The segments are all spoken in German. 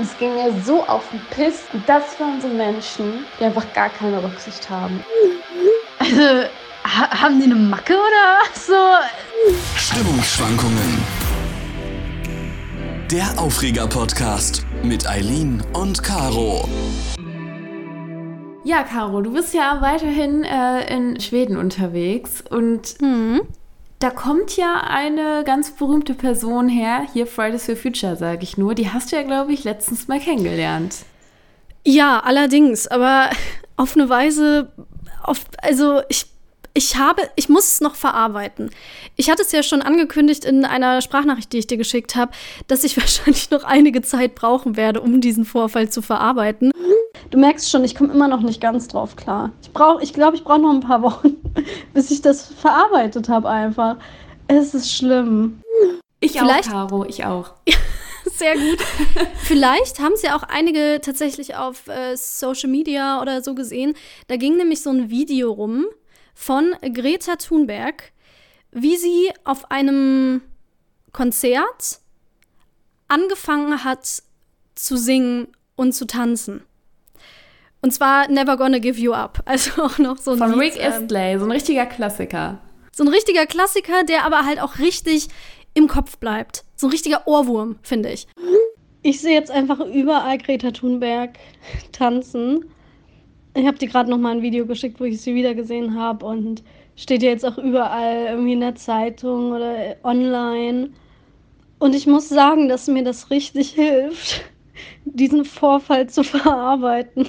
Es ging mir so auf den Piss. Und das waren so Menschen, die einfach gar keine Rücksicht haben. Also, ha haben die eine Macke oder so? Stimmungsschwankungen. Der Aufreger-Podcast mit Eileen und Caro. Ja, Caro, du bist ja weiterhin äh, in Schweden unterwegs und Mhm. Da kommt ja eine ganz berühmte Person her, hier Fridays for Future, sage ich nur. Die hast du ja, glaube ich, letztens mal kennengelernt. Ja, allerdings, aber auf eine Weise, auf, also ich, ich habe, ich muss es noch verarbeiten. Ich hatte es ja schon angekündigt in einer Sprachnachricht, die ich dir geschickt habe, dass ich wahrscheinlich noch einige Zeit brauchen werde, um diesen Vorfall zu verarbeiten. Du merkst schon, ich komme immer noch nicht ganz drauf klar. Ich brauche, ich glaube, ich brauche noch ein paar Wochen, bis ich das verarbeitet habe einfach. Es ist schlimm. Ich Vielleicht- auch, Caro, ich auch. Sehr gut. Vielleicht haben es ja auch einige tatsächlich auf äh, Social Media oder so gesehen. Da ging nämlich so ein Video rum von Greta Thunberg, wie sie auf einem Konzert angefangen hat zu singen und zu tanzen. Und zwar Never Gonna Give You Up. Also auch noch so ein Von Lied, Rick ähm, Astley, so ein richtiger Klassiker. so ein richtiger Klassiker, der aber halt auch richtig im Kopf bleibt. So ein richtiger Ohrwurm, finde ich. Ich sehe jetzt einfach überall Greta Thunberg tanzen. Ich habe dir gerade noch mal ein Video geschickt, wo ich sie wieder gesehen habe und steht ja jetzt auch überall irgendwie in der Zeitung oder online. Und ich muss sagen, dass mir das richtig hilft, diesen Vorfall zu verarbeiten.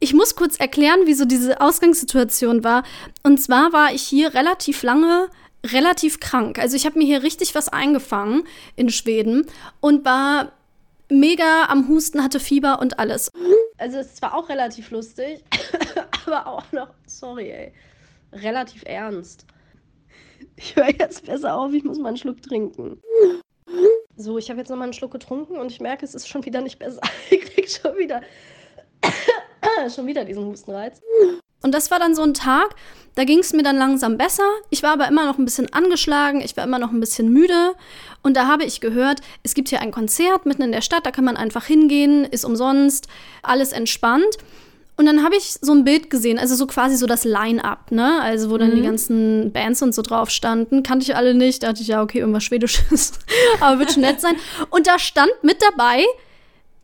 Ich muss kurz erklären, wie so diese Ausgangssituation war. Und zwar war ich hier relativ lange relativ krank. Also ich habe mir hier richtig was eingefangen in Schweden und war mega am Husten, hatte Fieber und alles. Also es war auch relativ lustig, aber auch noch, sorry, ey, relativ ernst. Ich höre jetzt besser auf, ich muss mal einen Schluck trinken. So, ich habe jetzt noch mal einen Schluck getrunken und ich merke, es ist schon wieder nicht besser. Ich krieg schon wieder schon wieder diesen Hustenreiz. Und das war dann so ein Tag, da ging es mir dann langsam besser. Ich war aber immer noch ein bisschen angeschlagen, ich war immer noch ein bisschen müde. Und da habe ich gehört, es gibt hier ein Konzert mitten in der Stadt, da kann man einfach hingehen, ist umsonst, alles entspannt. Und dann habe ich so ein Bild gesehen, also so quasi so das Line-Up, ne? Also wo dann die ganzen Bands und so drauf standen. Kannte ich alle nicht. Da dachte ich, ja, okay, irgendwas Schwedisches. Aber wird schon nett sein. Und da stand mit dabei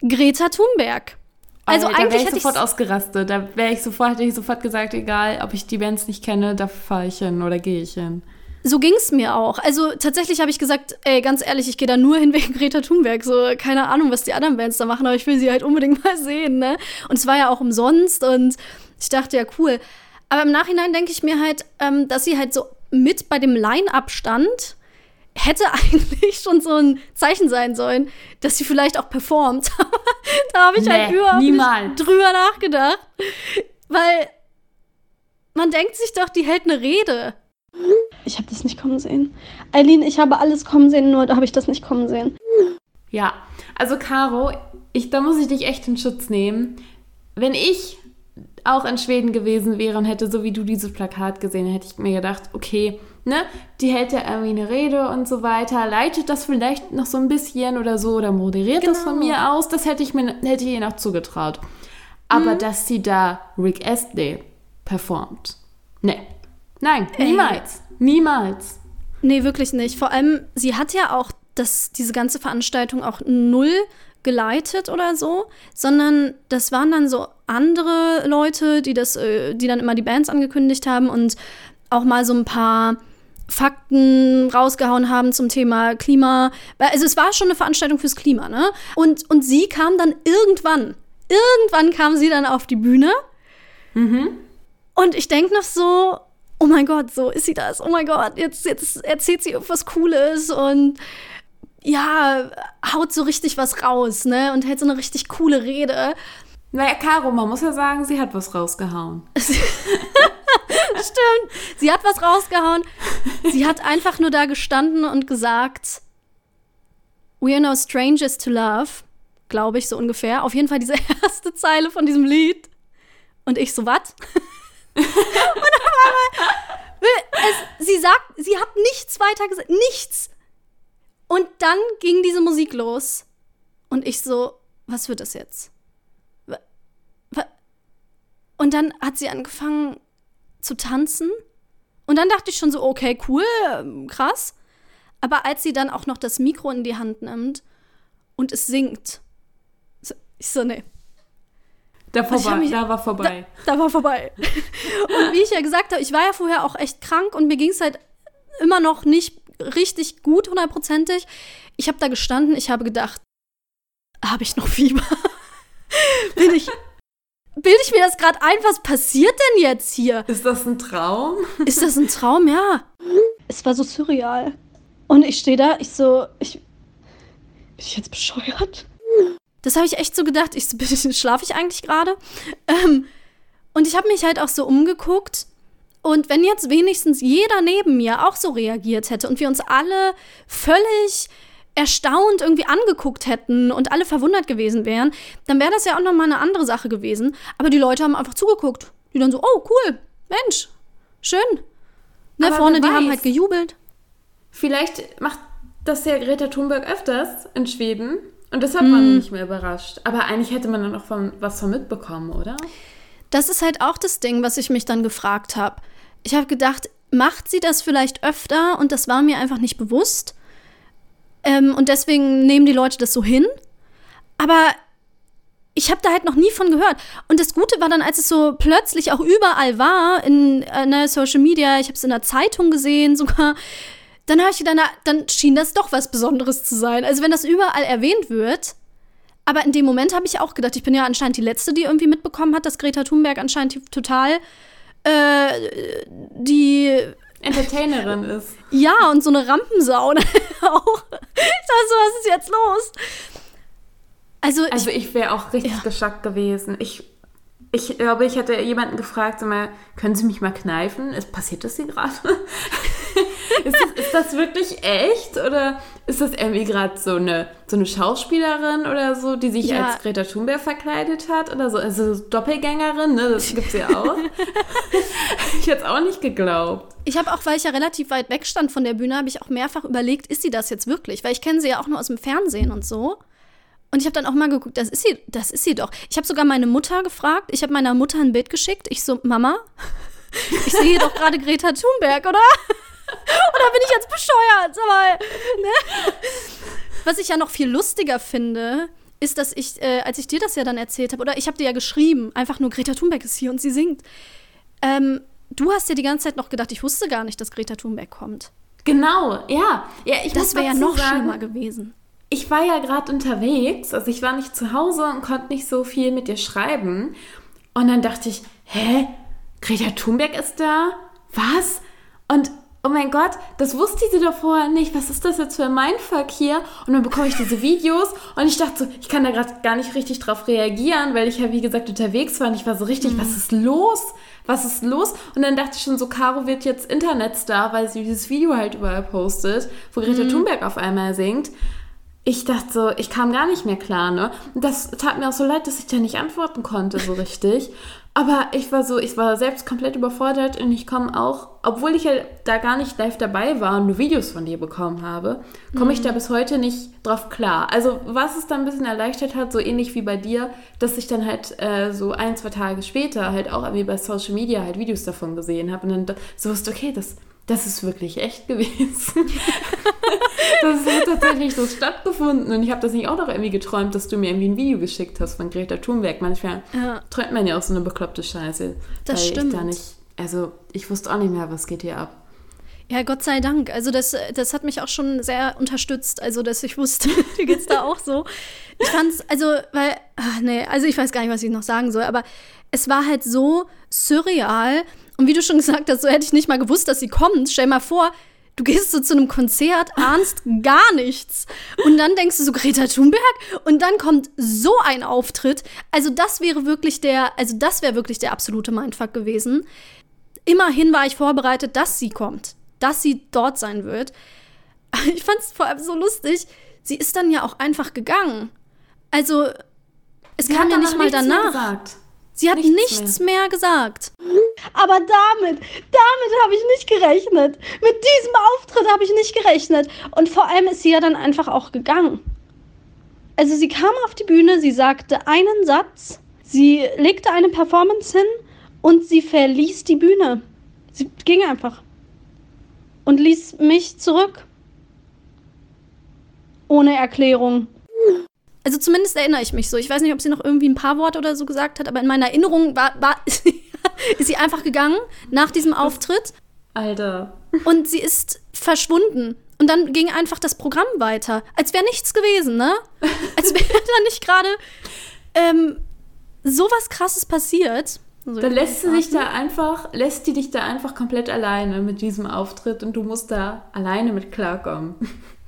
Greta Thunberg. Also da wäre eigentlich ich hätte ich sofort ausgerastet. Da wäre ich sofort, hätte ich sofort gesagt, egal, ob ich die Bands nicht kenne, da fahre ich hin oder gehe ich hin. So ging es mir auch. Also tatsächlich habe ich gesagt, ey, ganz ehrlich, ich gehe da nur hin wegen Greta Thunberg. So, keine Ahnung, was die anderen Bands da machen, aber ich will sie halt unbedingt mal sehen, ne? Und es war ja auch umsonst und ich dachte, ja, cool. Aber im Nachhinein denke ich mir halt, ähm, dass sie halt so mit bei dem Line-Up stand, hätte eigentlich schon so ein Zeichen sein sollen, dass sie vielleicht auch performt. da habe ich halt Nee, überhaupt niemals. nicht drüber nachgedacht. Weil man denkt sich doch, die hält eine Rede. Ich habe das nicht kommen sehen. Eileen, ich habe alles kommen sehen, nur da habe ich das nicht kommen sehen. Ja, also Caro, ich, da muss ich dich echt in Schutz nehmen. Wenn ich auch in Schweden gewesen wäre und hätte so wie du dieses Plakat gesehen, hätte ich mir gedacht, okay, ne, die hält ja irgendwie eine Rede und so weiter, leitet das vielleicht noch so ein bisschen oder so oder moderiert das von Genau. mir aus, das hätte ich mir hätte ich ihr noch zugetraut. Aber dass sie da Rick Astley performt, ne, nein, niemals, niemals. Nee, wirklich nicht. Vor allem, sie hat ja auch das, diese ganze Veranstaltung auch null geleitet oder so, sondern das waren dann so andere Leute, die das, äh, die dann immer die Bands angekündigt haben und auch mal so ein paar Fakten rausgehauen haben zum Thema Klima. Also es war schon eine Veranstaltung fürs Klima, ne? Und, und sie kam dann irgendwann, irgendwann kam sie dann auf die Bühne. Und ich denke noch so, oh mein Gott, so ist sie das. Oh mein Gott, jetzt, jetzt erzählt sie irgendwas Cooles und ja, haut so richtig was raus, ne? Und hält so eine richtig coole Rede. Naja, Caro, man muss ja sagen, sie hat was rausgehauen. Stimmt. Sie hat was rausgehauen. Sie hat einfach nur da gestanden und gesagt, We are no strangers to love. Glaube ich, so ungefähr. Auf jeden Fall diese erste Zeile von diesem Lied. Und ich so, was? und auf einmal, es, sie sagt, sie hat nichts weiter gesagt. Nichts. Und dann ging diese Musik los. Und ich so, was wird das jetzt? Und dann hat sie angefangen zu tanzen. Und dann dachte ich schon so, okay, cool, krass. Aber als sie dann auch noch das Mikro in die Hand nimmt und es singt, ich so, nee. Da, vorbei, mich, da war vorbei. Da, da war vorbei. und wie ich ja gesagt habe, ich war ja vorher auch echt krank und mir ging es halt immer noch nicht richtig gut, hundertprozentig. Ich habe da gestanden, ich habe gedacht, habe ich noch Fieber? Bin ich bilde ich mir das gerade ein? Was passiert denn jetzt hier? Ist das ein Traum? Ist das ein Traum? Ja. Es war so surreal. Und ich stehe da, ich so, ich. Bin ich jetzt bescheuert? Das habe ich echt so gedacht. Ich so, schlafe ich eigentlich gerade? Ähm, und ich habe mich halt auch so umgeguckt. Und wenn jetzt wenigstens jeder neben mir auch so reagiert hätte und wir uns alle völlig erstaunt irgendwie angeguckt hätten und alle verwundert gewesen wären, dann wäre das ja auch nochmal eine andere Sache gewesen. Aber die Leute haben einfach zugeguckt. Die dann so, oh, cool, Mensch, schön. Ne, vorne, die haben halt gejubelt. Vielleicht macht das ja Greta Thunberg öfters in Schweden und deshalb mm. war man nicht mehr überrascht. Aber eigentlich hätte man dann auch von, was von mitbekommen, oder? Das ist halt auch das Ding, was ich mich dann gefragt habe. Ich habe gedacht, macht sie das vielleicht öfter und das war mir einfach nicht bewusst? Ähm, und deswegen nehmen die Leute das so hin. Aber ich habe da halt noch nie von gehört. Und das Gute war dann, als es so plötzlich auch überall war, in äh, ne, Social Media, ich habe es in der Zeitung gesehen sogar, dann habe ich gedacht, na, dann schien das doch was Besonderes zu sein. Also wenn das überall erwähnt wird, aber in dem Moment habe ich auch gedacht, ich bin ja anscheinend die Letzte, die irgendwie mitbekommen hat, dass Greta Thunberg anscheinend total äh, die Entertainerin ist. Ja, und so eine Rampensau auch. Ich dachte so, was ist jetzt los? Also, also ich, ich wäre auch richtig ja. geschockt gewesen. Ich, ich glaube, ich hätte jemanden gefragt, sag mal, können Sie mich mal kneifen? Ist, passiert das hier gerade? ist, das, ist das wirklich echt? Oder ist das irgendwie gerade so eine, so eine Schauspielerin oder so, die sich ja. als Greta Thunberg verkleidet hat? Oder so? Also Doppelgängerin, ne? Das gibt es ja auch. ich hätte es auch nicht geglaubt. Ich habe auch, weil ich ja relativ weit weg stand von der Bühne, habe ich auch mehrfach überlegt, ist sie das jetzt wirklich? Weil ich kenne sie ja auch nur aus dem Fernsehen und so. Und ich habe dann auch mal geguckt, das ist sie, das ist sie doch. Ich habe sogar meine Mutter gefragt. Ich habe meiner Mutter ein Bild geschickt. Ich so, Mama, ich sehe doch gerade Greta Thunberg, oder? Oder bin ich jetzt bescheuert? Aber, ne? Was ich ja noch viel lustiger finde, ist, dass ich, äh, als ich dir das ja dann erzählt habe, oder ich habe dir ja geschrieben, einfach nur Greta Thunberg ist hier und sie singt. Ähm, du hast ja die ganze Zeit noch gedacht, ich wusste gar nicht, dass Greta Thunberg kommt. Genau, ja. ja ich das wäre ja noch sagen, schlimmer gewesen. Ich war ja gerade unterwegs, also ich war nicht zu Hause und konnte nicht so viel mit dir schreiben. Und dann dachte ich, hä? Greta Thunberg ist da? Was? Und oh mein Gott, das wusste sie doch vorher nicht. Was ist das jetzt für ein Mindfuck hier? Und dann bekomme ich diese Videos und ich dachte so, ich kann da gerade gar nicht richtig drauf reagieren, weil ich ja, wie gesagt, unterwegs war und ich war so richtig, mhm. was ist los? Was ist los? Und dann dachte ich schon so, Caro wird jetzt Internetstar, weil sie dieses Video halt überall postet, wo Greta mhm. Thunberg auf einmal singt. Ich dachte so, ich kam gar nicht mehr klar, ne? Und das tat mir auch so leid, dass ich da nicht antworten konnte so richtig. Aber ich war so, ich war selbst komplett überfordert und ich komme auch, obwohl ich ja da gar nicht live dabei war und nur Videos von dir bekommen habe, komme mhm. ich da bis heute nicht drauf klar. Also was es dann ein bisschen erleichtert hat, so ähnlich wie bei dir, dass ich dann halt äh, so ein, zwei Tage später halt auch irgendwie bei Social Media halt Videos davon gesehen habe und dann so wusste, okay, das, das ist wirklich echt gewesen. das hat tatsächlich so stattgefunden. Und ich habe das nicht auch noch irgendwie geträumt, dass du mir irgendwie ein Video geschickt hast von Greta Thunberg. Manchmal ja. träumt man ja auch so eine bekloppte Scheiße. Das stimmt. Ich nicht, also ich wusste auch nicht mehr, was geht hier ab. Ja, Gott sei Dank. Also das, das hat mich auch schon sehr unterstützt. Also, dass ich wusste, dir geht's da auch so. Ich fand's, also, weil, ach nee, also ich weiß gar nicht, was ich noch sagen soll, aber es war halt so surreal. Und wie du schon gesagt hast, so hätte ich nicht mal gewusst, dass sie kommt. Stell mal vor, Du gehst so zu einem Konzert, ahnst gar nichts. Und dann denkst du so, Greta Thunberg? Und dann kommt so ein Auftritt. Also, das wäre wirklich der, also das wäre wirklich der absolute Mindfuck gewesen. Immerhin war ich vorbereitet, dass sie kommt. Dass sie dort sein wird. Ich fand es vor allem so lustig. Sie ist dann ja auch einfach gegangen. Also, es sie kam ja nicht mal danach. Sie hat nichts, nichts mehr. mehr. gesagt. Aber damit, damit habe ich nicht gerechnet. Mit diesem Auftritt habe ich nicht gerechnet. Und vor allem ist sie ja dann einfach auch gegangen. Also sie kam auf die Bühne, sie sagte einen Satz, sie legte eine Performance hin und sie verließ die Bühne. Sie ging einfach und ließ mich zurück. Ohne Erklärung. Also zumindest erinnere ich mich so. Ich weiß nicht, ob sie noch irgendwie ein paar Worte oder so gesagt hat, aber in meiner Erinnerung war, war ist sie einfach gegangen nach diesem Auftritt. Alter. Und sie ist verschwunden. Und dann ging einfach das Programm weiter. Als wäre nichts gewesen, ne? Als wäre da nicht gerade ähm, sowas krasses passiert. Also dann lässt sie sich da einfach, lässt die dich da einfach komplett alleine mit diesem Auftritt und du musst da alleine mit klarkommen.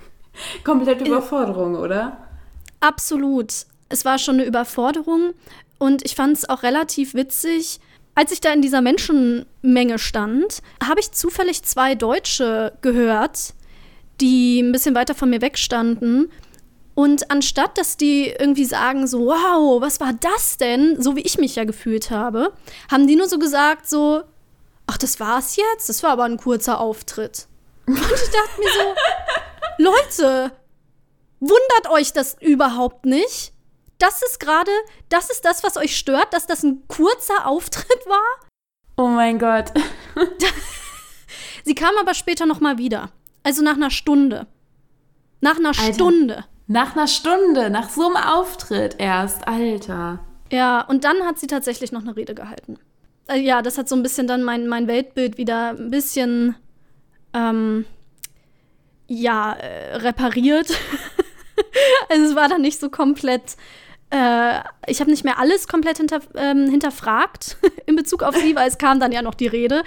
Komplette Überforderung, oder? Absolut. Es war schon eine Überforderung und ich fand es auch relativ witzig. Als ich da in dieser Menschenmenge stand, habe ich zufällig zwei Deutsche gehört, die ein bisschen weiter von mir wegstanden. Und anstatt, dass die irgendwie sagen, so, wow, was war das denn? So wie ich mich ja gefühlt habe, haben die nur so gesagt, so, ach, das war's jetzt? Das war aber ein kurzer Auftritt. Und ich dachte mir so, Leute, Wundert euch das überhaupt nicht? Das ist gerade, das ist das, was euch stört, dass das ein kurzer Auftritt war? Oh mein Gott. Sie kam aber später noch mal wieder. Also nach einer Stunde. Nach einer Alter. Stunde. Nach einer Stunde, nach so einem Auftritt erst, Alter. Ja, und dann hat sie tatsächlich noch eine Rede gehalten. Also ja, das hat so ein bisschen dann mein, mein Weltbild wieder ein bisschen, ähm, ja, äh, repariert. also es war dann nicht so komplett. Äh, ich habe nicht mehr alles komplett hinter, ähm, hinterfragt in Bezug auf sie, weil es kam dann ja noch die Rede.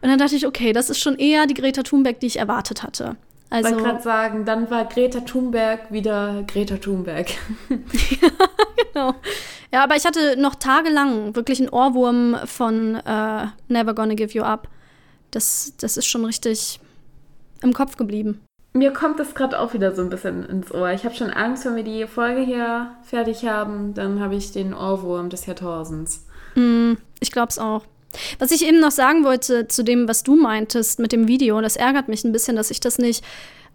Und dann dachte ich, okay, das ist schon eher die Greta Thunberg, die ich erwartet hatte. Also, ich wollte gerade sagen, dann war Greta Thunberg wieder Greta Thunberg. ja, genau. Ja, aber ich hatte noch tagelang wirklich einen Ohrwurm von äh, Never Gonna Give You Up. Das, das ist schon richtig im Kopf geblieben. Mir kommt das gerade auch wieder so ein bisschen ins Ohr. Ich habe schon Angst, wenn wir die Folge hier fertig haben, dann habe ich den Ohrwurm des Jahrtausends. Mm, ich glaube es auch. Was ich eben noch sagen wollte zu dem, was du meintest mit dem Video, das ärgert mich ein bisschen, dass ich das nicht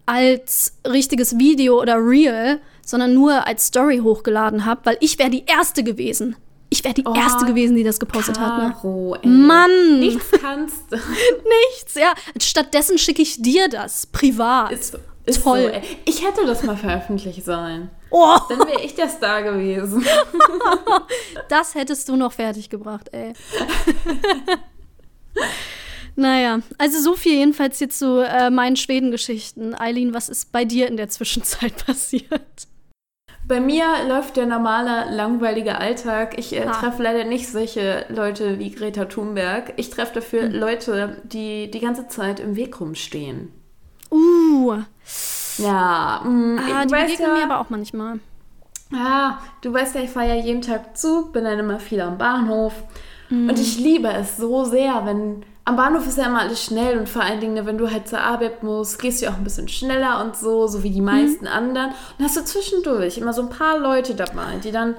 als richtiges Video oder Real, sondern nur als Story hochgeladen habe, weil ich wäre die Erste gewesen, ich wäre die oh, Erste gewesen, die das gepostet Caro, hat. Ne? Mann! Nichts kannst du. Nichts, ja. Stattdessen schicke ich dir das privat. Ist, ist Toll. So, ich hätte das mal veröffentlichen sollen. Oh. Dann wäre ich der Star gewesen. das hättest du noch fertig gebracht, ey. naja, also so viel jedenfalls hier zu äh, meinen Schwedengeschichten. Eileen, was ist bei dir in der Zwischenzeit passiert? Bei mir läuft der normale, langweilige Alltag. Ich äh, treffe leider nicht solche Leute wie Greta Thunberg. Ich treffe dafür hm. Leute, die die ganze Zeit im Weg rumstehen. Uh. Ja. Mh, mm, ah, die begegnen ja, mir aber auch manchmal. Ja, du weißt ja, ich fahre ja jeden Tag Zug, bin dann immer viel am Bahnhof. Mm. Und ich liebe es so sehr, wenn am Bahnhof ist ja immer alles schnell und vor allen Dingen, wenn du halt zur Arbeit musst, gehst du auch ein bisschen schneller und so, so wie die meisten mhm. anderen. Und hast du zwischendurch immer so ein paar Leute dabei, die dann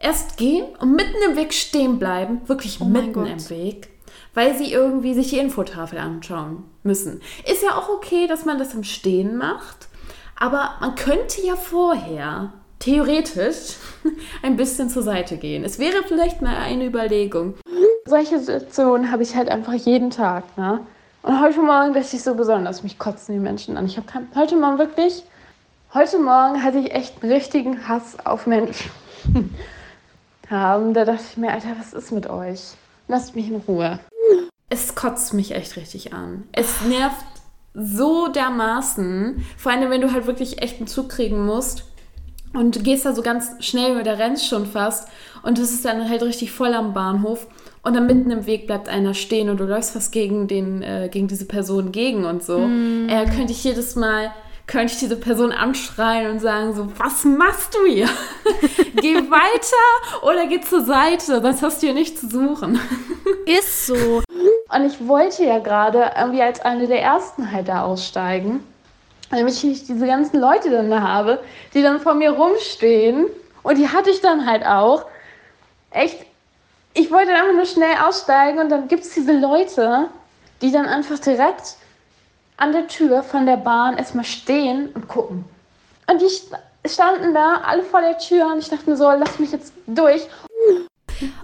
erst gehen und mitten im Weg stehen bleiben, wirklich oh mitten im Weg, weil sie irgendwie sich die Infotafel anschauen müssen. Ist ja auch okay, dass man das im Stehen macht, aber man könnte ja vorher theoretisch ein bisschen zur Seite gehen. Es wäre vielleicht mal eine Überlegung. Solche Situationen habe ich halt einfach jeden Tag. Ne? Und heute Morgen dachte ich so besonders, mich kotzen die Menschen an. Ich habe heute Morgen wirklich, heute Morgen hatte ich echt einen richtigen Hass auf Menschen. ja, und da dachte ich mir, Alter, was ist mit euch? Lasst mich in Ruhe. Es kotzt mich echt richtig an. Es nervt so dermaßen, vor allem wenn du halt wirklich echt einen Zug kriegen musst und du gehst da so ganz schnell oder rennst schon fast und es ist dann halt richtig voll am Bahnhof und dann mitten im Weg bleibt einer stehen und du läufst fast gegen, den, äh, gegen diese Person gegen und so. Mm. Äh, könnte ich jedes Mal, könnte ich diese Person anschreien und sagen so, was machst du hier? geh weiter oder geh zur Seite, sonst hast du hier nichts zu suchen. Ist so. Und ich wollte ja gerade irgendwie als eine der ersten halt da aussteigen, damit ich diese ganzen Leute dann da habe, die dann vor mir rumstehen. Und die hatte ich dann halt auch. Echt ich wollte einfach nur schnell aussteigen und dann gibt es diese Leute, die dann einfach direkt an der Tür von der Bahn erstmal stehen und gucken. Und ich, standen da alle vor der Tür und ich dachte mir so, lass mich jetzt durch.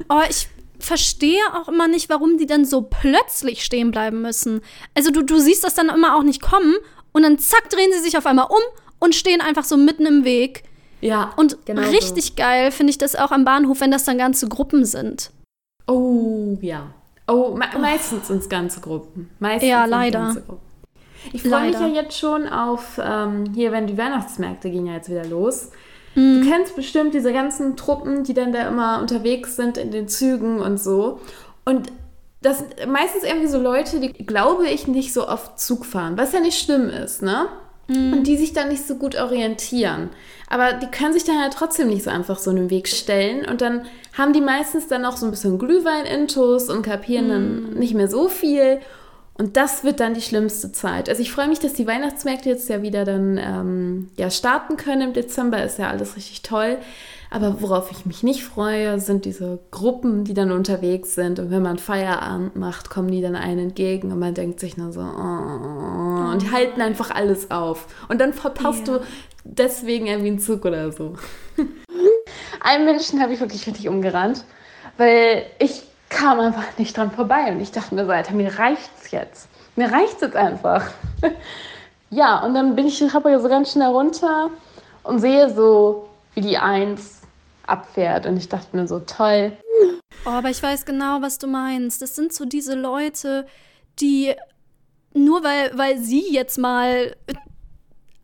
Oh, ich verstehe auch immer nicht, warum die dann so plötzlich stehen bleiben müssen. Also du, du siehst das dann immer auch nicht kommen und dann zack, drehen sie sich auf einmal um und stehen einfach so mitten im Weg. Ja. Und genau richtig so. geil finde ich das auch am Bahnhof, wenn das dann ganze Gruppen sind. Oh, ja. Oh, me meistens sind es ganze Gruppen. Meistens Ja, leider. Ich freue mich ja jetzt schon auf, ähm, hier, wenn die Weihnachtsmärkte gehen ja jetzt wieder los. Mhm. Du kennst bestimmt diese ganzen Truppen, die dann da immer unterwegs sind in den Zügen und so. Und das sind meistens irgendwie so Leute, die, glaube ich, nicht so oft Zug fahren, was ja nicht schlimm ist, ne? Und die sich dann nicht so gut orientieren. Aber die können sich dann halt trotzdem nicht so einfach so in den Weg stellen. Und dann haben die meistens dann noch so ein bisschen Glühwein-Intus und kapieren dann nicht mehr so viel. Und das wird dann die schlimmste Zeit. Also ich freue mich, dass die Weihnachtsmärkte jetzt ja wieder dann ähm, ja, starten können im Dezember. Ist ja alles richtig toll. Aber worauf ich mich nicht freue, sind diese Gruppen, die dann unterwegs sind. Und wenn man Feierabend macht, kommen die dann einen entgegen und man denkt sich nur so, oh, und die halten einfach alles auf. Und dann verpasst Ja. du deswegen irgendwie einen Zug oder so. Einen Menschen habe ich wirklich richtig umgerannt, weil ich kam einfach nicht dran vorbei und ich dachte mir so, Alter, mir reicht's jetzt. Mir reicht's jetzt einfach. ja, und dann bin ich die Treppe so ganz schnell runter und sehe so, wie die Eins abfährt und ich dachte mir so, toll. Oh, aber ich weiß genau, was du meinst. Das sind so diese Leute, die nur weil, weil sie jetzt mal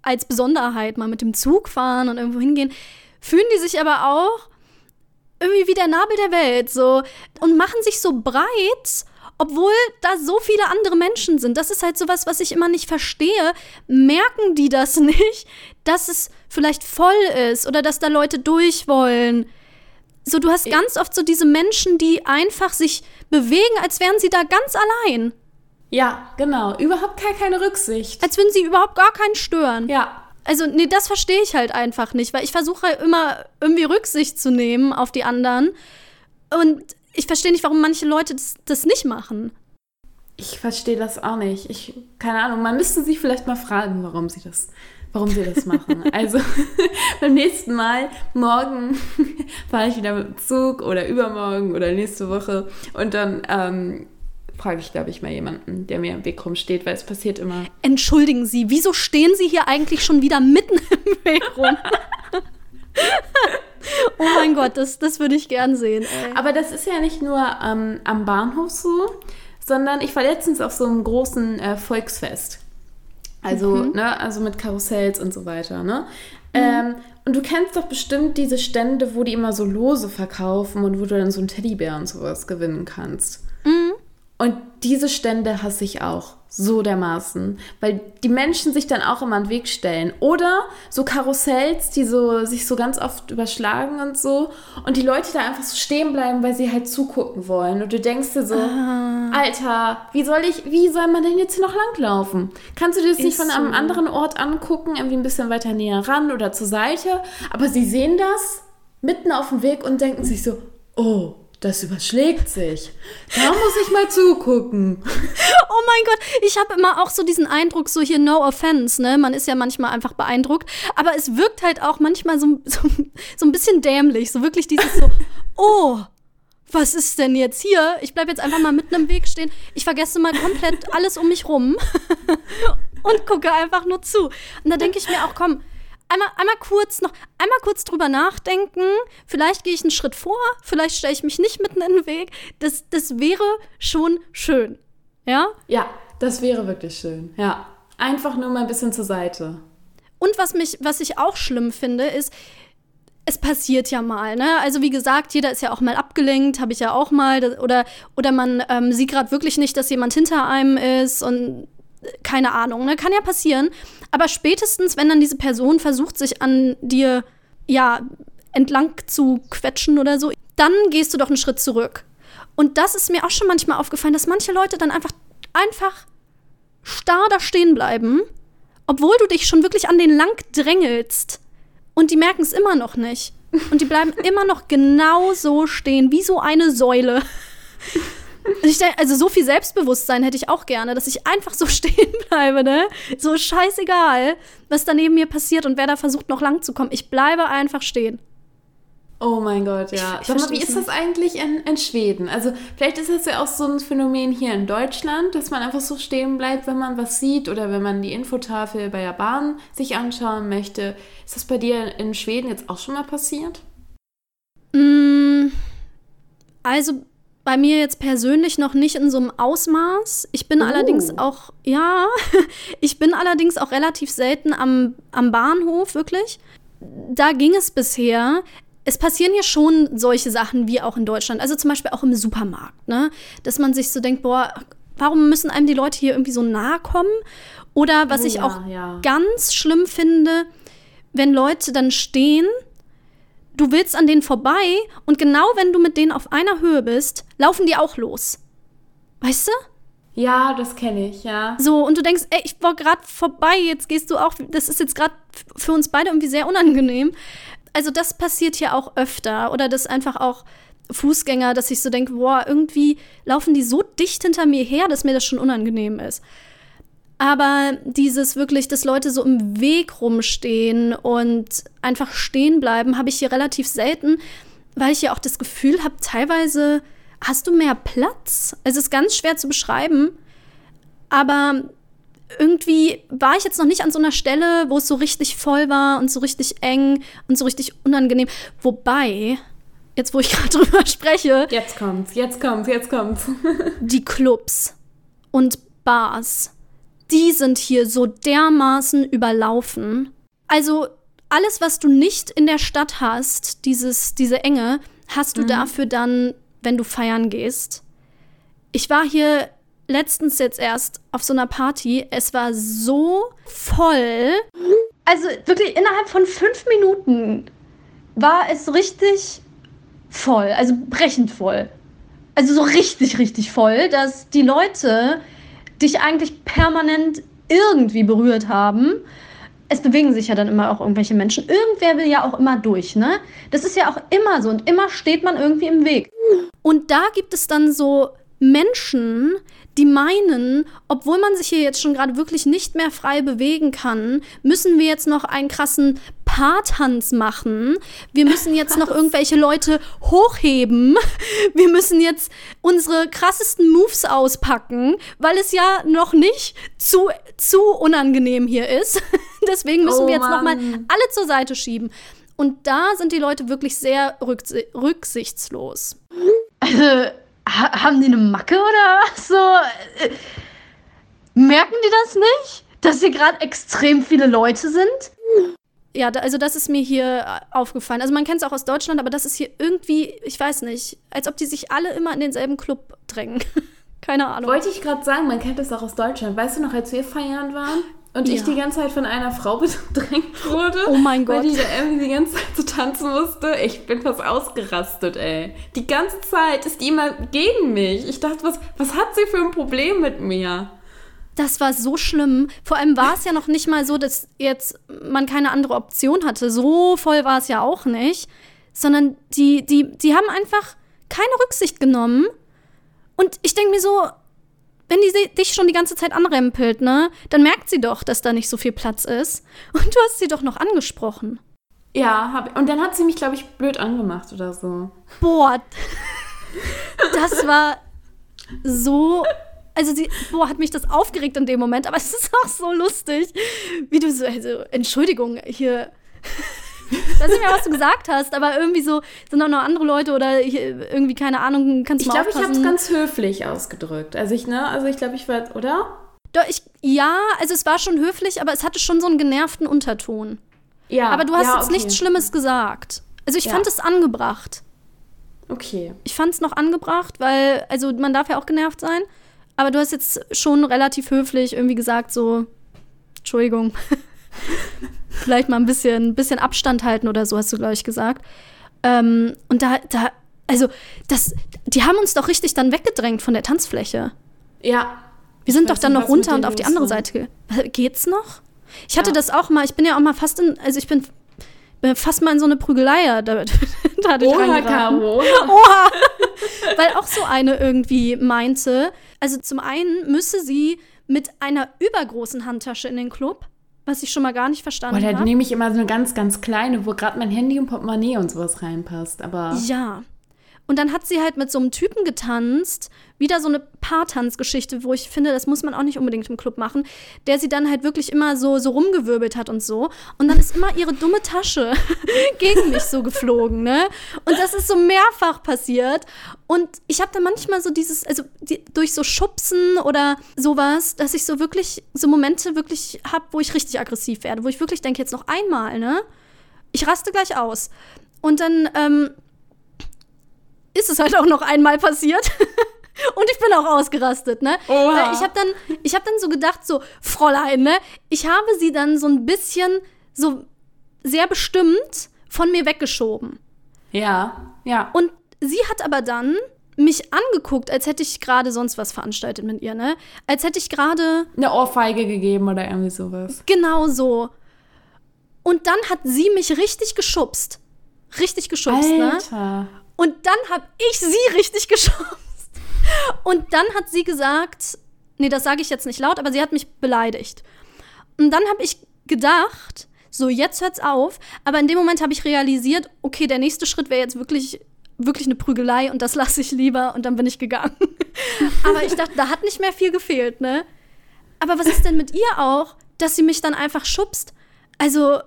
als Besonderheit mal mit dem Zug fahren und irgendwo hingehen, fühlen die sich aber auch irgendwie wie der Nabel der Welt so und machen sich so breit, obwohl da so viele andere Menschen sind. Das ist halt sowas, was ich immer nicht verstehe. Merken die das nicht, dass es vielleicht voll ist oder dass da Leute durch wollen? So, du hast ganz oft so diese Menschen, die einfach sich bewegen, als wären sie da ganz allein. Ja, genau. Überhaupt gar keine Rücksicht. Als würden sie überhaupt gar keinen stören. Ja, Also, nee, das verstehe ich halt einfach nicht, weil ich versuche immer irgendwie Rücksicht zu nehmen auf die anderen. Und ich verstehe nicht, warum manche Leute das, das nicht machen. Ich verstehe das auch nicht. Ich, keine Ahnung, man müsste sich vielleicht mal fragen, warum sie das, warum sie das machen. also beim nächsten Mal, morgen fahre ich wieder mit dem Zug oder übermorgen oder nächste Woche und dann ähm, frage ich, glaube ich, mal jemanden, der mir im Weg rumsteht, weil es passiert immer. Entschuldigen Sie, wieso stehen Sie hier eigentlich schon wieder mitten im Weg rum? oh mein Gott, das, das würde ich gern sehen. Ey. Aber das ist ja nicht nur ähm, am Bahnhof so, sondern ich war letztens auf so einem großen äh, Volksfest. Also, ne, also mit Karussells und so weiter, ne? Ähm, und du kennst doch bestimmt diese Stände, wo die immer so Lose verkaufen und wo du dann so einen Teddybär und sowas gewinnen kannst. Und diese Stände hasse ich auch so dermaßen, weil die Menschen sich dann auch immer in den Weg stellen. Oder so Karussells, die so, sich so ganz oft überschlagen und so. Und die Leute da einfach so stehen bleiben, weil sie halt zugucken wollen. Und du denkst dir so, Alter, wie soll ich, wie soll man denn jetzt hier noch langlaufen? Kannst du dir das nicht Ist von einem so. anderen Ort angucken, irgendwie ein bisschen weiter näher ran oder zur Seite? Aber sie sehen das mitten auf dem Weg und denken sich so, oh, das überschlägt sich. Da muss ich mal zugucken. Oh mein Gott, ich habe immer auch so diesen Eindruck, so hier no offense, ne? Man ist ja manchmal einfach beeindruckt, aber es wirkt halt auch manchmal so, so, so ein bisschen dämlich, so wirklich dieses so, oh, was ist denn jetzt hier? Ich bleibe jetzt einfach mal mitten im Weg stehen. Ich vergesse mal komplett alles um mich rum und gucke einfach nur zu. Und da denke ich mir auch, komm, einmal, einmal kurz noch, einmal kurz drüber nachdenken. Vielleicht gehe ich einen Schritt vor, vielleicht stelle ich mich nicht mitten in den Weg. Das, das wäre schon schön. Ja? Ja, das wäre wirklich schön. Ja, einfach nur mal ein bisschen zur Seite. Und was mich, was ich auch schlimm finde, ist, es passiert ja mal, ne? Also wie gesagt, jeder ist ja auch mal abgelenkt, habe ich ja auch mal. Oder, oder man ähm, sieht gerade wirklich nicht, dass jemand hinter einem ist und keine Ahnung, ne? Kann ja passieren. Aber spätestens, wenn dann diese Person versucht, sich an dir, ja, entlang zu quetschen oder so, dann gehst du doch einen Schritt zurück. Und das ist mir auch schon manchmal aufgefallen, dass manche Leute dann einfach, einfach starr da stehen bleiben, obwohl du dich schon wirklich an den lang drängelst. Und die merken es immer noch nicht. Und die bleiben immer noch genau so stehen, wie so eine Säule. Also so viel Selbstbewusstsein hätte ich auch gerne, dass ich einfach so stehen bleibe, ne? So scheißegal, was da neben mir passiert und wer da versucht, noch lang zu kommen. Ich bleibe einfach stehen. Oh mein Gott, ja. Ich- ich Sag mal, wie ist das eigentlich in, in Schweden? Also, vielleicht ist das ja auch so ein Phänomen hier in Deutschland, dass man einfach so stehen bleibt, wenn man was sieht oder wenn man die Infotafel bei der Bahn sich anschauen möchte. Ist das bei dir in Schweden jetzt auch schon mal passiert? Mm, Also bei mir jetzt persönlich noch nicht in so einem Ausmaß. Ich bin Oh. allerdings auch, ja, ich bin allerdings auch relativ selten am, am Bahnhof, wirklich. Da ging es bisher. Es passieren hier schon solche Sachen wie auch in Deutschland. Also zum Beispiel auch im Supermarkt, ne? Dass man sich so denkt, boah, warum müssen einem die Leute hier irgendwie so nahe kommen? Oder was Oh ich ja, auch ja. ganz schlimm finde, wenn Leute dann stehen du willst an denen vorbei und genau wenn du mit denen auf einer Höhe bist, laufen die auch los. Weißt du? Ja, das kenne ich, ja. So, und du denkst, ey, ich war gerade vorbei, jetzt gehst du auch, das ist jetzt gerade für uns beide irgendwie sehr unangenehm. Also das passiert hier auch öfter. Oder das einfach auch Fußgänger, dass ich so denke, boah, irgendwie laufen die so dicht hinter mir her, dass mir das schon unangenehm ist. Aber dieses wirklich, dass Leute so im Weg rumstehen und einfach stehen bleiben, habe ich hier relativ selten, weil ich ja auch das Gefühl habe, teilweise hast du mehr Platz. Es ist ganz schwer zu beschreiben, aber irgendwie war ich jetzt noch nicht an so einer Stelle, wo es so richtig voll war und so richtig eng und so richtig unangenehm. Wobei, jetzt wo ich gerade drüber spreche, Jetzt kommt's, jetzt kommt's, jetzt kommt's. die Clubs und Bars, die sind hier so dermaßen überlaufen. Also alles, was du nicht in der Stadt hast, dieses, diese Enge, hast du dafür dann, wenn du feiern gehst. Ich war hier letztens jetzt erst auf so einer Party. Es war so voll. Also wirklich innerhalb von fünf Minuten war es richtig voll, also brechend voll. Also so richtig, richtig voll, dass die Leute dich eigentlich permanent irgendwie berührt haben. Es bewegen sich ja dann immer auch irgendwelche Menschen. Irgendwer will ja auch immer durch, ne? Das ist ja auch immer so und immer steht man irgendwie im Weg. Und da gibt es dann so Menschen, die meinen, obwohl man sich hier jetzt schon gerade wirklich nicht mehr frei bewegen kann, müssen wir jetzt noch einen krassen Paartanz machen. Wir müssen jetzt noch irgendwelche Leute hochheben. Wir müssen jetzt unsere krassesten Moves auspacken, weil es ja noch nicht zu, zu unangenehm hier ist. Deswegen müssen Oh wir jetzt noch mal Mann. alle zur Seite schieben. Und da sind die Leute wirklich sehr rücksi rücksichtslos. Also, ha haben die eine Macke oder was? So, äh, merken die das nicht? Dass hier gerade extrem viele Leute sind? Ja, da, also das ist mir hier äh, aufgefallen. Also man kennt es auch aus Deutschland, aber das ist hier irgendwie, ich weiß nicht, als ob die sich alle immer in denselben Club drängen. Keine Ahnung. Wollte ich gerade sagen, man kennt das auch aus Deutschland. Weißt du noch, als wir feiern waren und ich Ja. die ganze Zeit von einer Frau bedrängt wurde? Oh mein Weil Gott. die da irgendwie die ganze Zeit so tanzen musste. Ich bin fast ausgerastet, ey. Die ganze Zeit ist die immer gegen mich. Ich dachte, was, was hat sie für ein Problem mit mir? Das war so schlimm. Vor allem war es ja noch nicht mal so, dass jetzt man keine andere Option hatte. So voll war es ja auch nicht. Sondern die, die, die haben einfach keine Rücksicht genommen. Und ich denke mir so, wenn die dich schon die ganze Zeit anrempelt, ne, dann merkt sie doch, dass da nicht so viel Platz ist. Und du hast sie doch noch angesprochen. Ja, hab, und dann hat sie mich, glaube ich, blöd angemacht oder so. Boah, das war so. Also, sie, boah, hat mich das aufgeregt in dem Moment, aber es ist auch so lustig, wie du so, also, Entschuldigung, hier. Ich weiß nicht mehr, was du gesagt hast, aber irgendwie so sind auch noch andere Leute oder hier irgendwie, keine Ahnung, kannst du Ich glaube, ich habe es ganz höflich ausgedrückt. Also ich, ne, also ich glaube, ich war, oder? Doch, ich, ja, also es war schon höflich, aber es hatte schon so einen genervten Unterton. Ja. Aber du hast ja, jetzt okay. nichts Schlimmes gesagt. Also ich Ja. fand es angebracht. Okay. Ich fand es noch angebracht, weil, also man darf ja auch genervt sein. Aber du hast jetzt schon relativ höflich irgendwie gesagt, so, Entschuldigung, vielleicht mal ein bisschen, bisschen Abstand halten oder so, hast du, glaube ich, gesagt. Ähm, und da, da, also, das, die haben uns doch richtig dann weggedrängt von der Tanzfläche. Ja. Wir sind doch dann noch runter und auf die andere. Seite. ge- Geht's noch? Ich hatte Ja. das auch mal, ich bin ja auch mal fast in, also ich bin, bin fast mal in so eine Prügelei da, da hatte ich Oha. Caro. Oha! Weil auch so eine irgendwie meinte, also zum einen müsse sie mit einer übergroßen Handtasche in den Club, was ich schon mal gar nicht verstanden Boah, da habe. nehme ich immer so eine ganz, ganz kleine, wo gerade mein Handy und Portemonnaie und sowas reinpasst. Aber Ja. Und dann hat sie halt mit so einem Typen getanzt, wieder so eine Paartanzgeschichte, wo ich finde, das muss man auch nicht unbedingt im Club machen, der sie dann halt wirklich immer so, so rumgewirbelt hat und so. Und dann ist immer ihre dumme Tasche gegen mich so geflogen, ne? Und das ist so mehrfach passiert. Und ich habe dann manchmal so dieses, also die, durch so Schubsen oder sowas, dass ich so wirklich, so Momente wirklich habe, wo ich richtig aggressiv werde, wo ich wirklich denke, jetzt noch einmal, ne? Ich raste gleich aus. Und dann, ähm, ist es halt auch noch einmal passiert. Und ich bin auch ausgerastet, ne? Oha. Ich habe dann, ich hab dann so gedacht, so, Fräulein, ne? Ich habe sie dann so ein bisschen, so sehr bestimmt von mir weggeschoben. ja, ja. Und sie hat aber dann mich angeguckt, als hätte ich gerade sonst was veranstaltet mit ihr, ne? Als hätte ich gerade eine Ohrfeige gegeben oder irgendwie sowas. genau so. Und dann hat sie mich richtig geschubst. Richtig geschubst, ne? Und dann habe ich sie richtig geschubst. Und dann hat sie gesagt, nee, das sage ich jetzt nicht laut, aber sie hat mich beleidigt. Und dann habe ich gedacht, so jetzt hört's auf, aber in dem Moment habe ich realisiert, okay, der nächste Schritt wäre jetzt wirklich wirklich eine Prügelei und das lasse ich lieber und dann bin ich gegangen. aber ich dachte, da hat nicht mehr viel gefehlt, ne? Aber was ist denn mit ihr auch, dass sie mich dann einfach schubst? Also,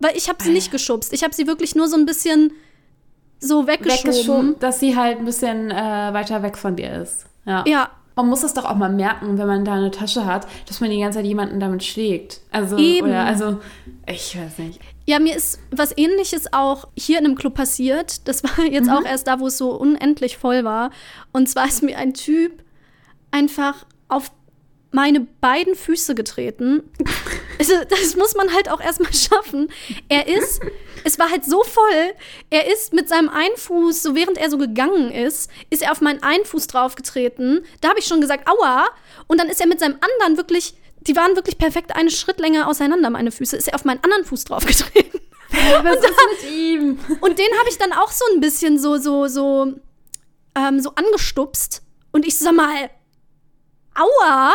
weil ich habe sie nicht geschubst. Ich habe sie wirklich nur so ein bisschen so weggeschoben. Weggeschoben, dass sie halt ein bisschen äh, weiter weg von dir ist. Ja. Ja, Man muss es doch auch mal merken, wenn man da eine Tasche hat, dass man die ganze Zeit jemanden damit schlägt. Also, Eben. oder, also, ich weiß nicht. Ja, mir ist was ähnliches auch hier in einem Club passiert. Das war jetzt auch erst da, wo es so unendlich voll war. Und zwar ist mir ein Typ einfach auf meine beiden Füße getreten. Also, das muss man halt auch erstmal schaffen. Er ist, es war halt so voll, er ist mit seinem einen Fuß, so während er so gegangen ist, ist er auf meinen einen Fuß draufgetreten. Da habe ich schon gesagt, aua. Und dann ist er mit seinem anderen wirklich, die waren wirklich perfekt eine Schrittlänge auseinander, meine Füße, ist er auf meinen anderen Fuß draufgetreten. Was ist mit ihm? Und den habe ich dann auch so ein bisschen so, so, so, ähm, so angestupst. Und ich sag mal, aua.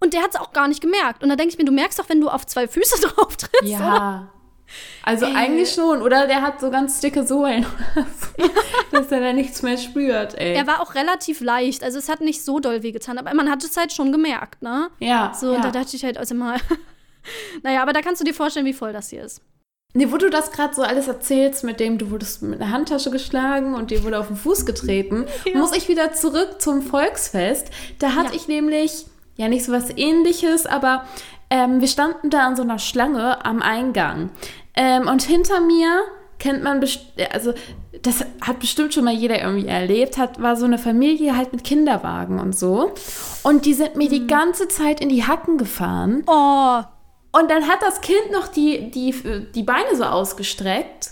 Und der hat es auch gar nicht gemerkt. Und da denke ich mir, du merkst doch, wenn du auf zwei Füße drauf trittst. oder? Ja. Also Ey. eigentlich schon. Oder der hat so ganz dicke Sohlen. dass er da nichts mehr spürt, ey. Er war auch relativ leicht. Also es hat nicht so doll wehgetan. Aber man hat es halt schon gemerkt, ne? ja. So, ja. und da dachte ich halt also mal. naja, aber da kannst du dir vorstellen, wie voll das hier ist. Nee, wo du das gerade so alles erzählst, mit dem du wurdest mit einer Handtasche geschlagen und dir wurde auf den Fuß getreten, muss ich wieder zurück zum Volksfest. Da hatte Ja. ich nämlich, ja nicht so was ähnliches, aber ähm, wir standen da an so einer Schlange am Eingang. Ähm, und hinter mir kennt man, also das hat bestimmt schon mal jeder irgendwie erlebt, hat, war so eine Familie halt mit Kinderwagen und so. Und die sind mir die ganze Zeit in die Hacken gefahren. Oh, Und dann hat das Kind noch die, die, die Beine so ausgestreckt.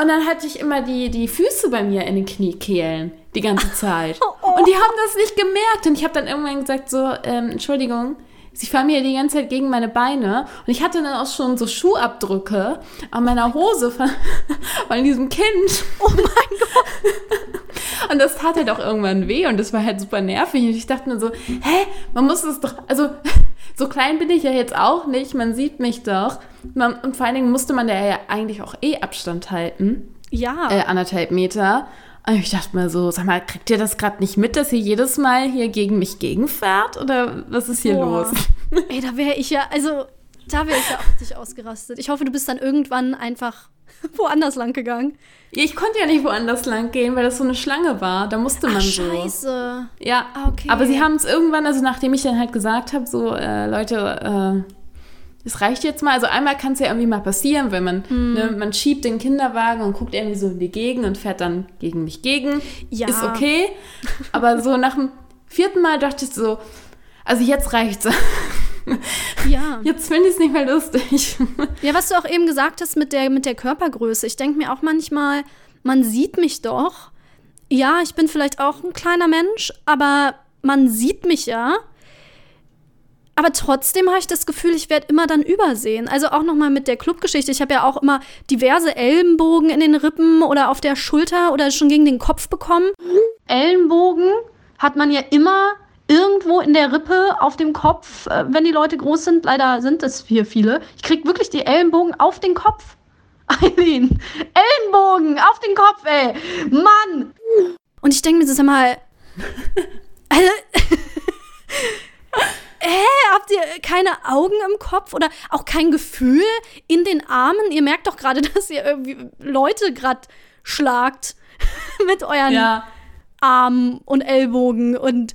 Und dann hatte ich immer die, die Füße bei mir in den Kniekehlen die ganze Zeit. Und die haben das nicht gemerkt. Und ich habe dann irgendwann gesagt, so, ähm, Entschuldigung, sie fahren mir die ganze Zeit gegen meine Beine. Und ich hatte dann auch schon so Schuhabdrücke an meiner Hose von, von diesem Kind. oh mein Gott. Und das tat halt auch irgendwann weh und das war halt super nervig. Und ich dachte mir so, hä, man muss das doch, also so klein bin ich ja jetzt auch nicht, man sieht mich doch. Man, und vor allen Dingen musste man da ja eigentlich auch eh Abstand halten, Ja. äh, anderthalb Meter. Und ich dachte mir so, sag mal, kriegt ihr das gerade nicht mit, dass ihr jedes Mal hier gegen mich gegenfährt? Oder was ist hier Boah. los? Ey, da wäre ich ja, also, da wäre ich ja auch richtig ausgerastet. Ich hoffe, du bist dann irgendwann einfach woanders lang gegangen. Ich konnte ja nicht woanders lang gehen, weil das so eine Schlange war. Da musste man Ach, so. scheiße. Ja, Ah, okay. aber sie haben es irgendwann, also nachdem ich dann halt gesagt habe, so, äh, Leute, äh, es reicht jetzt mal. Also einmal kann es ja irgendwie mal passieren, wenn man, Hm. ne, man schiebt den Kinderwagen und guckt irgendwie so in die Gegend und fährt dann gegen mich gegen. Ja. Ist okay. Aber so nach dem vierten Mal dachte ich so, also jetzt reicht's. Ja. Jetzt finde ich es nicht mehr lustig. Ja, was du auch eben gesagt hast mit der, mit der Körpergröße. Ich denke mir auch manchmal, man sieht mich doch. Ja, ich bin vielleicht auch ein kleiner Mensch, aber man sieht mich ja. Aber trotzdem habe ich das Gefühl, ich werde immer dann übersehen. Also auch nochmal mit der Clubgeschichte. Ich habe ja auch immer diverse Ellenbogen in den Rippen oder auf der Schulter oder schon gegen den Kopf bekommen. Ellenbogen hat man ja immer irgendwo in der Rippe auf dem Kopf, äh, wenn die Leute groß sind. Leider sind es hier viele. Ich krieg wirklich die Ellenbogen auf den Kopf. Eileen, Ellenbogen auf den Kopf, ey. Mann. Und ich denke mir, das ist mal. Also, Hä, habt ihr keine Augen im Kopf oder auch kein Gefühl in den Armen? Ihr merkt doch gerade, dass ihr irgendwie Leute gerade schlagt mit euren Ja. Armen und Ellbogen und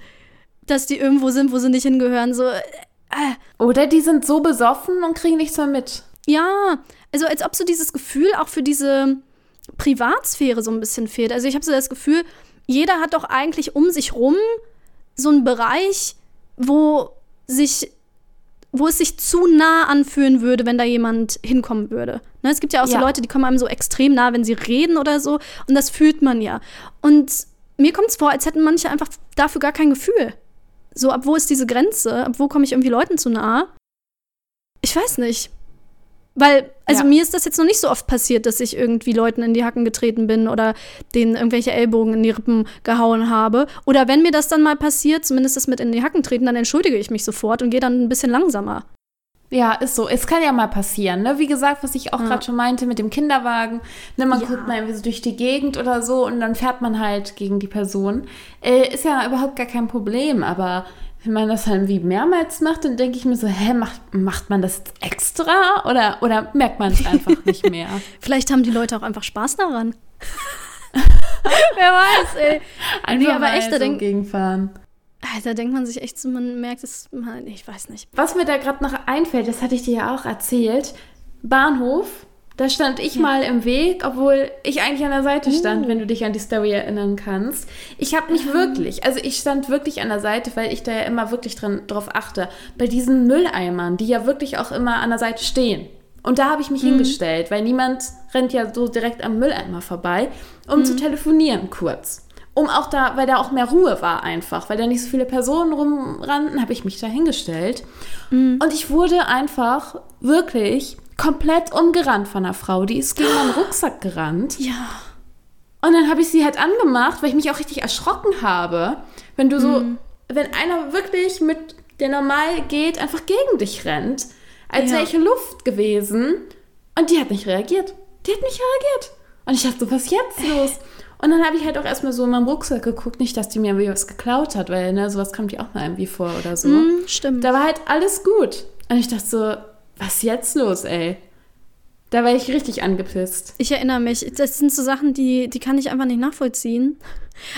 dass die irgendwo sind, wo sie nicht hingehören. So, äh, Oder die sind so besoffen und kriegen nichts mehr mit. ja, also als ob so dieses Gefühl auch für diese Privatsphäre so ein bisschen fehlt. Also ich habe so das Gefühl, jeder hat doch eigentlich um sich rum so einen Bereich, wo sich wo es sich zu nah anfühlen würde, wenn da jemand hinkommen würde. Ne, es gibt ja auch so Ja. Leute, die kommen einem so extrem nah, wenn sie reden oder so. Und das fühlt man ja. Und mir kommt es vor, als hätten manche einfach dafür gar kein Gefühl. So, ab wo ist diese Grenze? Ab wo komme ich irgendwie Leuten zu nah? Ich weiß nicht. Weil, also Ja. mir ist das jetzt noch nicht so oft passiert, dass ich irgendwie Leuten in die Hacken getreten bin oder denen irgendwelche Ellbogen in die Rippen gehauen habe. Oder wenn mir das dann mal passiert, zumindest das mit in die Hacken treten, dann entschuldige ich mich sofort und gehe dann ein bisschen langsamer. Ja, ist so. Es kann ja mal passieren, ne? Wie gesagt, was ich auch Ja. gerade schon meinte mit dem Kinderwagen. Ne, man Ja. guckt mal irgendwie so durch die Gegend oder so und dann fährt man halt gegen die Person. Äh, ist ja überhaupt gar kein Problem, aber wenn man das dann wie mehrmals macht, dann denke ich mir so, hä, macht, macht man das jetzt extra oder, oder merkt man es einfach nicht mehr? Vielleicht haben die Leute auch einfach Spaß daran. Wer weiß, ey. Einfach Nee, aber mal echt, da denk- gegenfahren. Ah, Da denkt man sich echt so, man merkt es, man- ich weiß nicht. Was mir da gerade noch einfällt, das hatte ich dir ja auch erzählt. Bahnhof, da stand ich mal im Weg, obwohl ich eigentlich an der Seite stand, wenn du dich an die Story erinnern kannst. Ich habe mich wirklich, also ich stand wirklich an der Seite, weil ich da ja immer wirklich dran, drauf achte, bei diesen Mülleimern, die ja wirklich auch immer an der Seite stehen. Und da habe ich mich hingestellt, weil niemand rennt ja so direkt am Mülleimer vorbei, um zu telefonieren kurz. Um auch da, weil da auch mehr Ruhe war einfach, weil da nicht so viele Personen rumrannten, habe ich mich da hingestellt. Und ich wurde einfach wirklich komplett umgerannt von einer Frau. Die ist gegen meinen Rucksack gerannt. Ja. Und dann habe ich sie halt angemacht, weil ich mich auch richtig erschrocken habe. Wenn du so, Mhm. wenn einer wirklich mit, der normal geht, einfach gegen dich rennt, als Ja. wäre ich Luft gewesen. Und die hat nicht reagiert. Die hat nicht reagiert. Und ich dachte so, was ist jetzt los? Und dann habe ich halt auch erstmal so in meinem Rucksack geguckt, nicht, dass die mir irgendwie was geklaut hat, weil ne, sowas kommt dir auch mal irgendwie vor oder so. Hm, stimmt. Da war halt alles gut. Und ich dachte so, was ist jetzt los, ey? Da war ich richtig angepisst. Ich erinnere mich, das sind so Sachen, die, die kann ich einfach nicht nachvollziehen.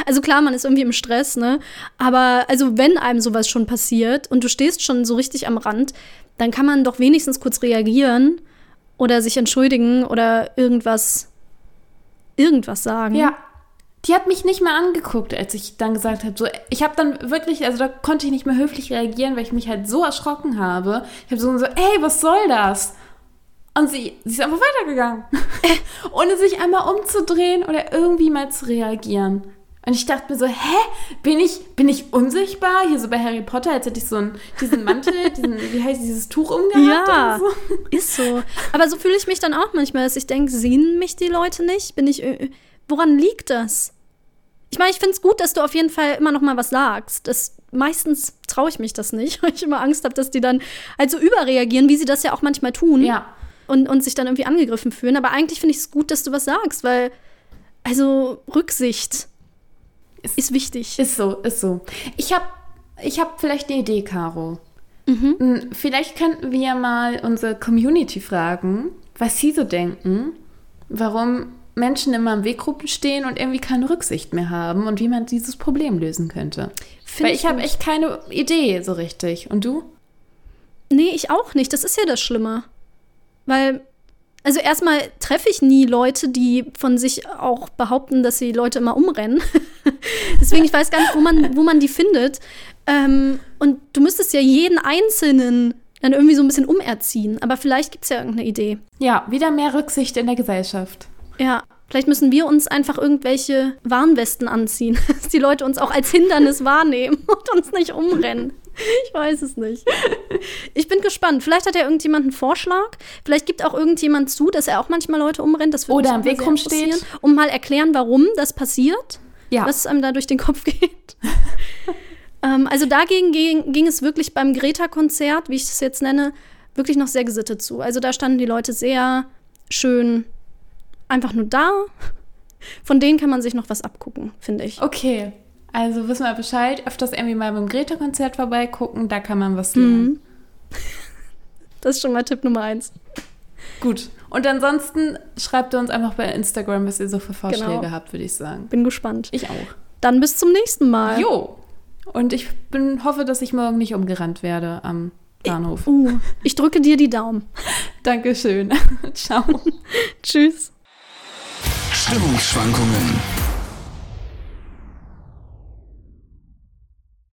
Also klar, man ist irgendwie im Stress, ne? Aber also wenn einem sowas schon passiert und du stehst schon so richtig am Rand, dann kann man doch wenigstens kurz reagieren oder sich entschuldigen oder irgendwas irgendwas sagen. Ja. Die hat mich nicht mehr angeguckt, als ich dann gesagt habe, so, ich habe dann wirklich, also da konnte ich nicht mehr höflich reagieren, weil ich mich halt so erschrocken habe. Ich habe so so, ey, was soll das? Und sie, sie ist einfach weitergegangen, ohne sich einmal umzudrehen oder irgendwie mal zu reagieren. Und ich dachte mir so, hä, bin ich, bin ich unsichtbar? Hier so bei Harry Potter, als hätte ich so einen, diesen Mantel, diesen, wie heißt dieses Tuch umgehabt Ja, oder so. ist so. Aber so fühle ich mich dann auch manchmal, dass ich denke, sehen mich die Leute nicht? Bin ich. Woran liegt das? Ich meine, ich finde es gut, dass du auf jeden Fall immer noch mal was sagst. Das, meistens traue ich mich das nicht, weil ich immer Angst habe, dass die dann halt so überreagieren, wie sie das ja auch manchmal tun. Ja. Und, und sich dann irgendwie angegriffen fühlen. Aber eigentlich finde ich es gut, dass du was sagst, weil, also Rücksicht Ist- ist wichtig. Ist so, ist so. Ich habe ich hab vielleicht eine Idee, Caro. Mhm. Hm, Vielleicht könnten wir mal unsere Community fragen, was sie so denken, warum Menschen immer im Weggruppen stehen und irgendwie keine Rücksicht mehr haben und wie man dieses Problem lösen könnte. Find Weil ich habe echt keine Idee so richtig. Und du? Nee, ich auch nicht. Das ist ja das Schlimme. Weil, also erstmal treffe ich nie Leute, die von sich auch behaupten, dass sie Leute immer umrennen. Deswegen, ich weiß gar nicht, wo man, wo man die findet. Ähm, und du müsstest ja jeden Einzelnen dann irgendwie so ein bisschen umerziehen. Aber vielleicht gibt es ja irgendeine Idee. Ja, wieder mehr Rücksicht in der Gesellschaft. Ja, vielleicht müssen wir uns einfach irgendwelche Warnwesten anziehen, dass die Leute uns auch als Hindernis wahrnehmen und uns nicht umrennen. Ich weiß es nicht. Ich bin gespannt. Vielleicht hat ja irgendjemand einen Vorschlag. Vielleicht gibt auch irgendjemand zu, dass er auch manchmal Leute umrennt. Das Oder am Weg rumsteht. Und mal erklären, warum das passiert. Ja. Was einem da durch den Kopf geht. ähm, also dagegen ging, ging es wirklich beim Greta-Konzert, wie ich es jetzt nenne, wirklich noch sehr gesittet zu. Also da standen die Leute sehr schön einfach nur da. Von denen kann man sich noch was abgucken, finde ich. Okay, also wissen wir Bescheid. Öfters irgendwie mal beim Greta-Konzert vorbeigucken, da kann man was lernen. Das ist schon mal Tipp Nummer eins. Gut. Und ansonsten schreibt ihr uns einfach bei Instagram, was ihr so für Vorschläge Genau. habt, würde ich sagen. Bin gespannt. Ich auch. Dann bis zum nächsten Mal. Jo. Und ich bin, hoffe, dass ich morgen nicht umgerannt werde am Bahnhof. Uh, ich drücke dir die Daumen. Dankeschön. Ciao. Tschüss. Stimmungsschwankungen.